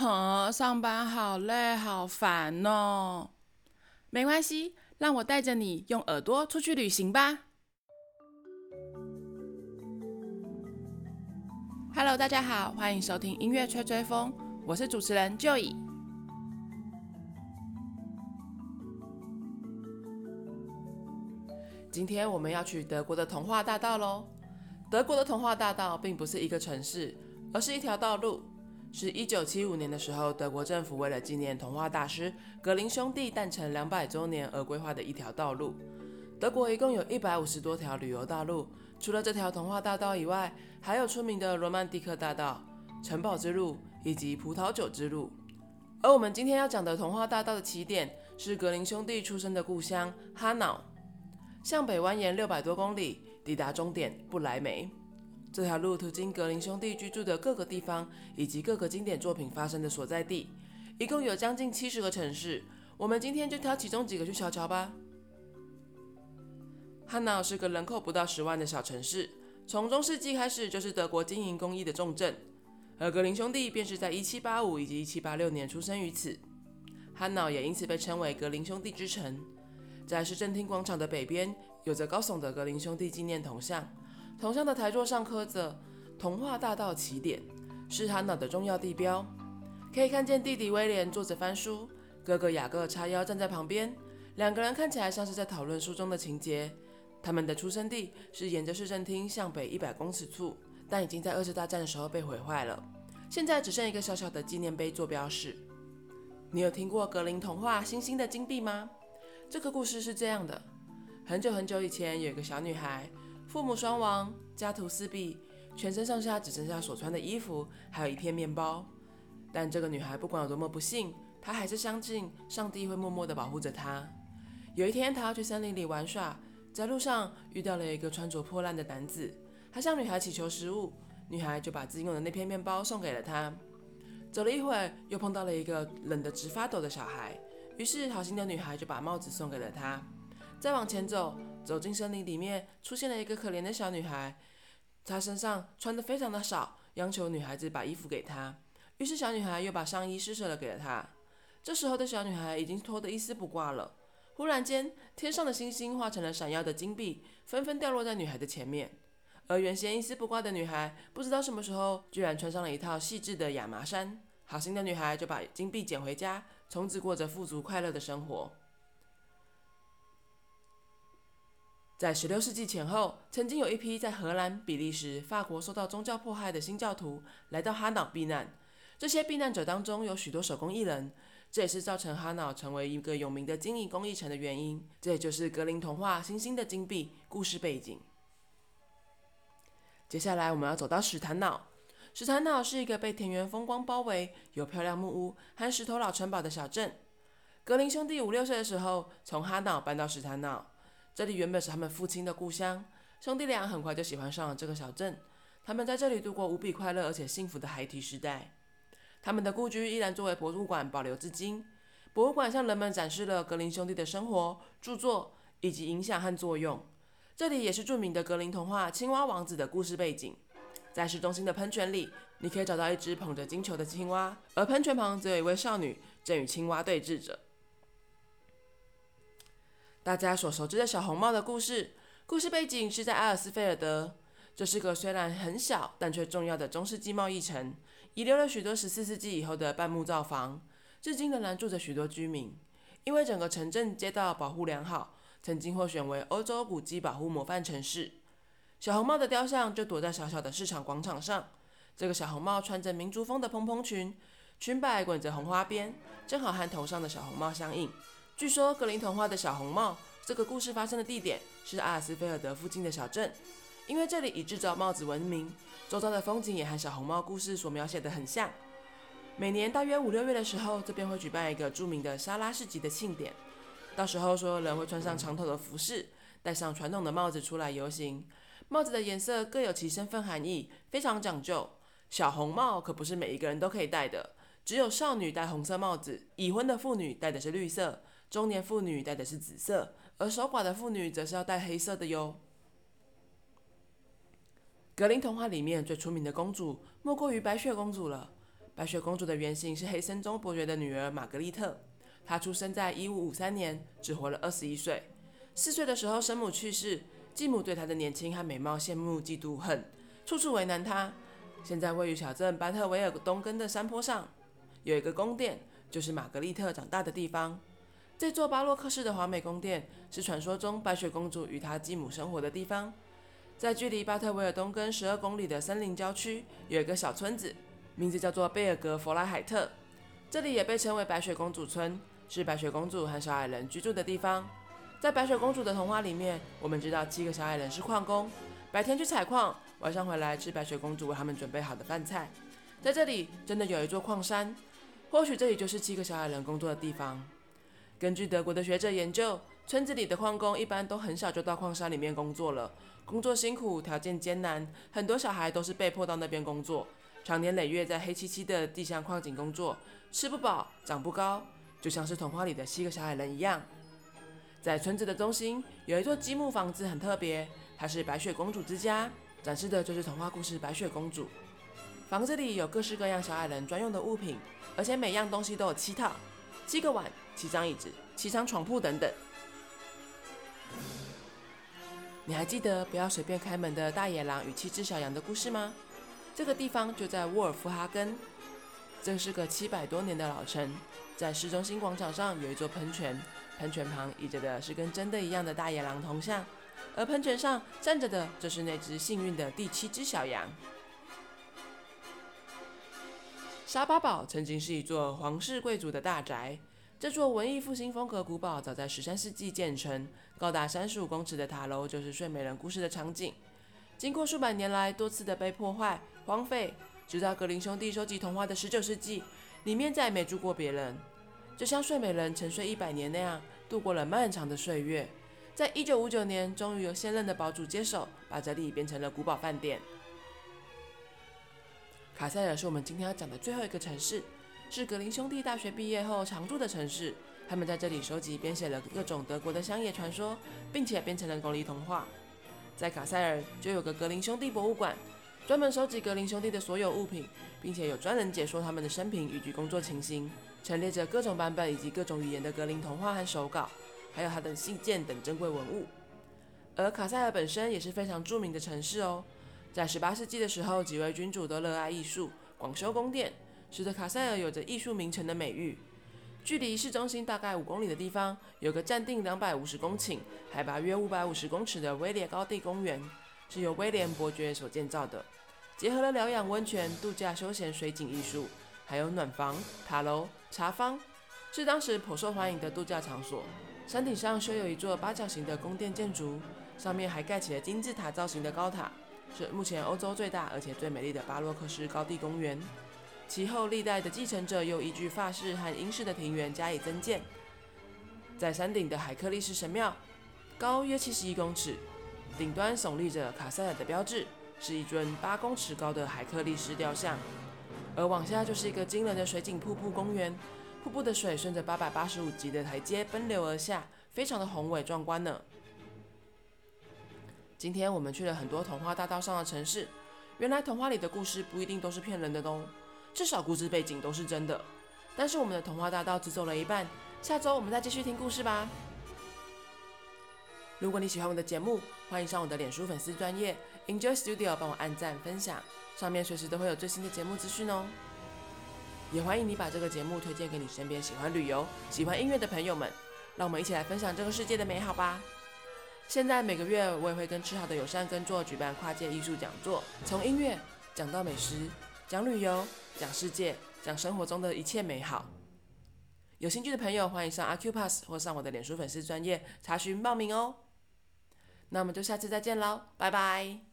哼，上班好累，好烦哦。没关系，让我带着你用耳朵出去旅行吧。Hello，大家好，欢迎收听音乐吹吹风，我是主持人 Joey。今天我们要去德国的童话大道喽。德国的童话大道并不是一个城市，而是一条道路。是一九七五年的时候，德国政府为了纪念童话大师格林兄弟诞辰两百周年而规划的一条道路。德国一共有一百五十多条旅游道路，除了这条童话大道以外，还有出名的罗曼蒂克大道、城堡之路以及葡萄酒之路。而我们今天要讲的童话大道的起点是格林兄弟出生的故乡哈瑙，向北蜿蜒六百多公里，抵达终点不莱梅。这条路途经格林兄弟居住的各个地方，以及各个经典作品发生的所在地，一共有将近七十个城市。我们今天就挑其中几个去瞧瞧吧。哈瑙是个人口不到十万的小城市，从中世纪开始就是德国经营工艺的重镇，而格林兄弟便是在一七八五以及一七八六年出生于此。哈瑙也因此被称为格林兄弟之城。在市政厅广场的北边，有着高耸的格林兄弟纪念铜像。铜像的台座上刻着“童话大道起点”，是哈瑙的重要地标。可以看见弟弟威廉坐着翻书，哥哥雅各叉腰站在旁边，两个人看起来像是在讨论书中的情节。他们的出生地是沿着市政厅向北一百公尺处，但已经在二次大战的时候被毁坏了，现在只剩一个小小的纪念碑做标识。你有听过格林童话《星星的金币》吗？这个故事是这样的：很久很久以前，有一个小女孩。父母双亡，家徒四壁，全身上下只剩下所穿的衣服，还有一片面包。但这个女孩不管有多么不幸，她还是相信上帝会默默地保护着她。有一天，她要去森林里玩耍，在路上遇到了一个穿着破烂的男子，他向女孩祈求食物，女孩就把自己用的那片面包送给了他。走了一会儿，又碰到了一个冷得直发抖的小孩，于是好心的女孩就把帽子送给了他。再往前走。走进森林里面，出现了一个可怜的小女孩，她身上穿的非常的少，央求女孩子把衣服给她。于是小女孩又把上衣施舍了给了她。这时候的小女孩已经脱得一丝不挂了。忽然间，天上的星星化成了闪耀的金币，纷纷掉落在女孩的前面。而原先一丝不挂的女孩，不知道什么时候居然穿上了一套细致的亚麻衫。好心的女孩就把金币捡回家，从此过着富足快乐的生活。在十六世纪前后，曾经有一批在荷兰、比利时、法国受到宗教迫害的新教徒来到哈瑙避难。这些避难者当中有许多手工艺人，这也是造成哈瑙成为一个有名的金银工艺城的原因。这也就是格林童话《星星的金币》故事背景。接下来我们要走到史坦瑙。史坦瑙是一个被田园风光包围、有漂亮木屋和石头老城堡的小镇。格林兄弟五六岁的时候从哈瑙搬到史坦瑙。这里原本是他们父亲的故乡，兄弟俩很快就喜欢上了这个小镇。他们在这里度过无比快乐而且幸福的孩提时代。他们的故居依然作为博物馆保留至今。博物馆向人们展示了格林兄弟的生活、著作以及影响和作用。这里也是著名的格林童话《青蛙王子》的故事背景。在市中心的喷泉里，你可以找到一只捧着金球的青蛙，而喷泉旁则有一位少女正与青蛙对峙着。大家所熟知的小红帽的故事，故事背景是在阿尔斯菲尔德。这是个虽然很小但却重要的中世纪贸易城，遗留了许多十四世纪以后的半木造房，至今仍然住着许多居民。因为整个城镇街道保护良好，曾经获选为欧洲古迹保护模范城市。小红帽的雕像就躲在小小的市场广场上。这个小红帽穿着民族风的蓬蓬裙，裙摆滚着红花边，正好和头上的小红帽相应。据说格林童话的小红帽这个故事发生的地点是阿尔斯菲尔德附近的小镇，因为这里以制造帽子闻名，周遭的风景也和小红帽故事所描写的很像。每年大约五六月的时候，这边会举办一个著名的沙拉市集的庆典，到时候所有人会穿上长头的服饰，戴上传统的帽子出来游行。帽子的颜色各有其身份含义，非常讲究。小红帽可不是每一个人都可以戴的，只有少女戴红色帽子，已婚的妇女戴的是绿色。中年妇女戴的是紫色，而守寡的妇女则是要戴黑色的哟。格林童话里面最出名的公主莫过于白雪公主了。白雪公主的原型是黑森中伯爵的女儿玛格丽特，她出生在一五五三年，只活了二十一岁。四岁的时候，生母去世，继母对她的年轻和美貌羡慕嫉妒恨，处处为难她。现在位于小镇班特维尔东根的山坡上，有一个宫殿，就是玛格丽特长大的地方。这座巴洛克式的华美宫殿，是传说中白雪公主与她继母生活的地方。在距离巴特维尔东根十二公里的森林郊区，有一个小村子，名字叫做贝尔格弗莱海特。这里也被称为白雪公主村，是白雪公主和小矮人居住的地方。在白雪公主的童话里面，我们知道七个小矮人是矿工，白天去采矿，晚上回来吃白雪公主为他们准备好的饭菜。在这里，真的有一座矿山，或许这里就是七个小矮人工作的地方。根据德国的学者研究，村子里的矿工一般都很小就到矿山里面工作了。工作辛苦，条件艰难，很多小孩都是被迫到那边工作，长年累月在黑漆漆的地下矿井工作，吃不饱，长不高，就像是童话里的七个小矮人一样。在村子的中心有一座积木房子，很特别，它是白雪公主之家，展示的就是童话故事白雪公主。房子里有各式各样小矮人专用的物品，而且每样东西都有七套：七个碗、七张椅子、七张床铺等等。你还记得不要随便开门的大野狼与七只小羊的故事吗？这个地方就在沃尔夫哈根，这是个七百多年的老城。在市中心广场上有一座喷泉，喷泉旁倚着的是跟真的一样的大野狼铜像，而喷泉上站着的就是那只幸运的第七只小羊。沙巴堡曾经是一座皇室贵族的大宅。这座文艺复兴风格古堡早在十三世纪建成，高达三十五公尺的塔楼就是睡美人故事的场景。经过数百年来多次的被破坏、荒废，直到格林兄弟收集童话的十九世纪，里面再也没住过别人。就像睡美人沉睡一百年那样，度过了漫长的岁月。在一九五九年，终于由现任的堡主接手，把这里变成了古堡饭店。卡塞尔是我们今天要讲的最后一个城市。是格林兄弟大学毕业后常住的城市。他们在这里收集编写了各种德国的乡野传说，并且编成了格林童话。在卡塞尔就有个格林兄弟博物馆，专门收集格林兄弟的所有物品，并且有专人解说他们的生平以及工作情形，陈列着各种版本以及各种语言的格林童话和手稿，还有他的信件等珍贵文物。而卡塞尔本身也是非常著名的城市哦。在18世纪的时候，几位君主都热爱艺术，广修宫殿。使得卡塞尔有着艺术名城的美誉。距离市中心大概五公里的地方，有个占地两百五十公顷、海拔约五百五十公尺的威廉高地公园，是由威廉伯爵所建造的，结合了疗养温泉、度假休闲、水景艺术，还有暖房、塔楼、茶坊，是当时颇受欢迎的度假场所。山顶上修有一座八角形的宫殿建筑，上面还盖起了金字塔造型的高塔，是目前欧洲最大而且最美丽的巴洛克式高地公园。其后，历代的继承者又依据法式和英式的庭园加以增建。在山顶的海克力士神庙，高约七十一公尺，顶端耸立着卡塞尔的标志，是一尊八公尺高的海克力士雕像。而往下就是一个惊人的水景瀑布公园，瀑布的水顺着八百八十五级的台阶奔流而下，非常的宏伟壮观呢。今天我们去了很多童话大道上的城市，原来童话里的故事不一定都是骗人的哦。至少故事背景都是真的，但是我们的童话大道只走了一半，下周我们再继续听故事吧。如果你喜欢我的节目，欢迎上我的脸书粉丝专页 Enjoy Studio 帮我按赞分享，上面随时都会有最新的节目资讯哦。也欢迎你把这个节目推荐给你身边喜欢旅游、喜欢音乐的朋友们，让我们一起来分享这个世界的美好吧。现在每个月我也会跟吃好的友善耕作举办跨界艺术讲座，从音乐讲到美食。讲旅游，讲世界，讲生活中的一切美好。有兴趣的朋友，欢迎上阿 Q Pass 或上我的脸书粉丝专页查询报名哦。那我们就下次再见喽，拜拜。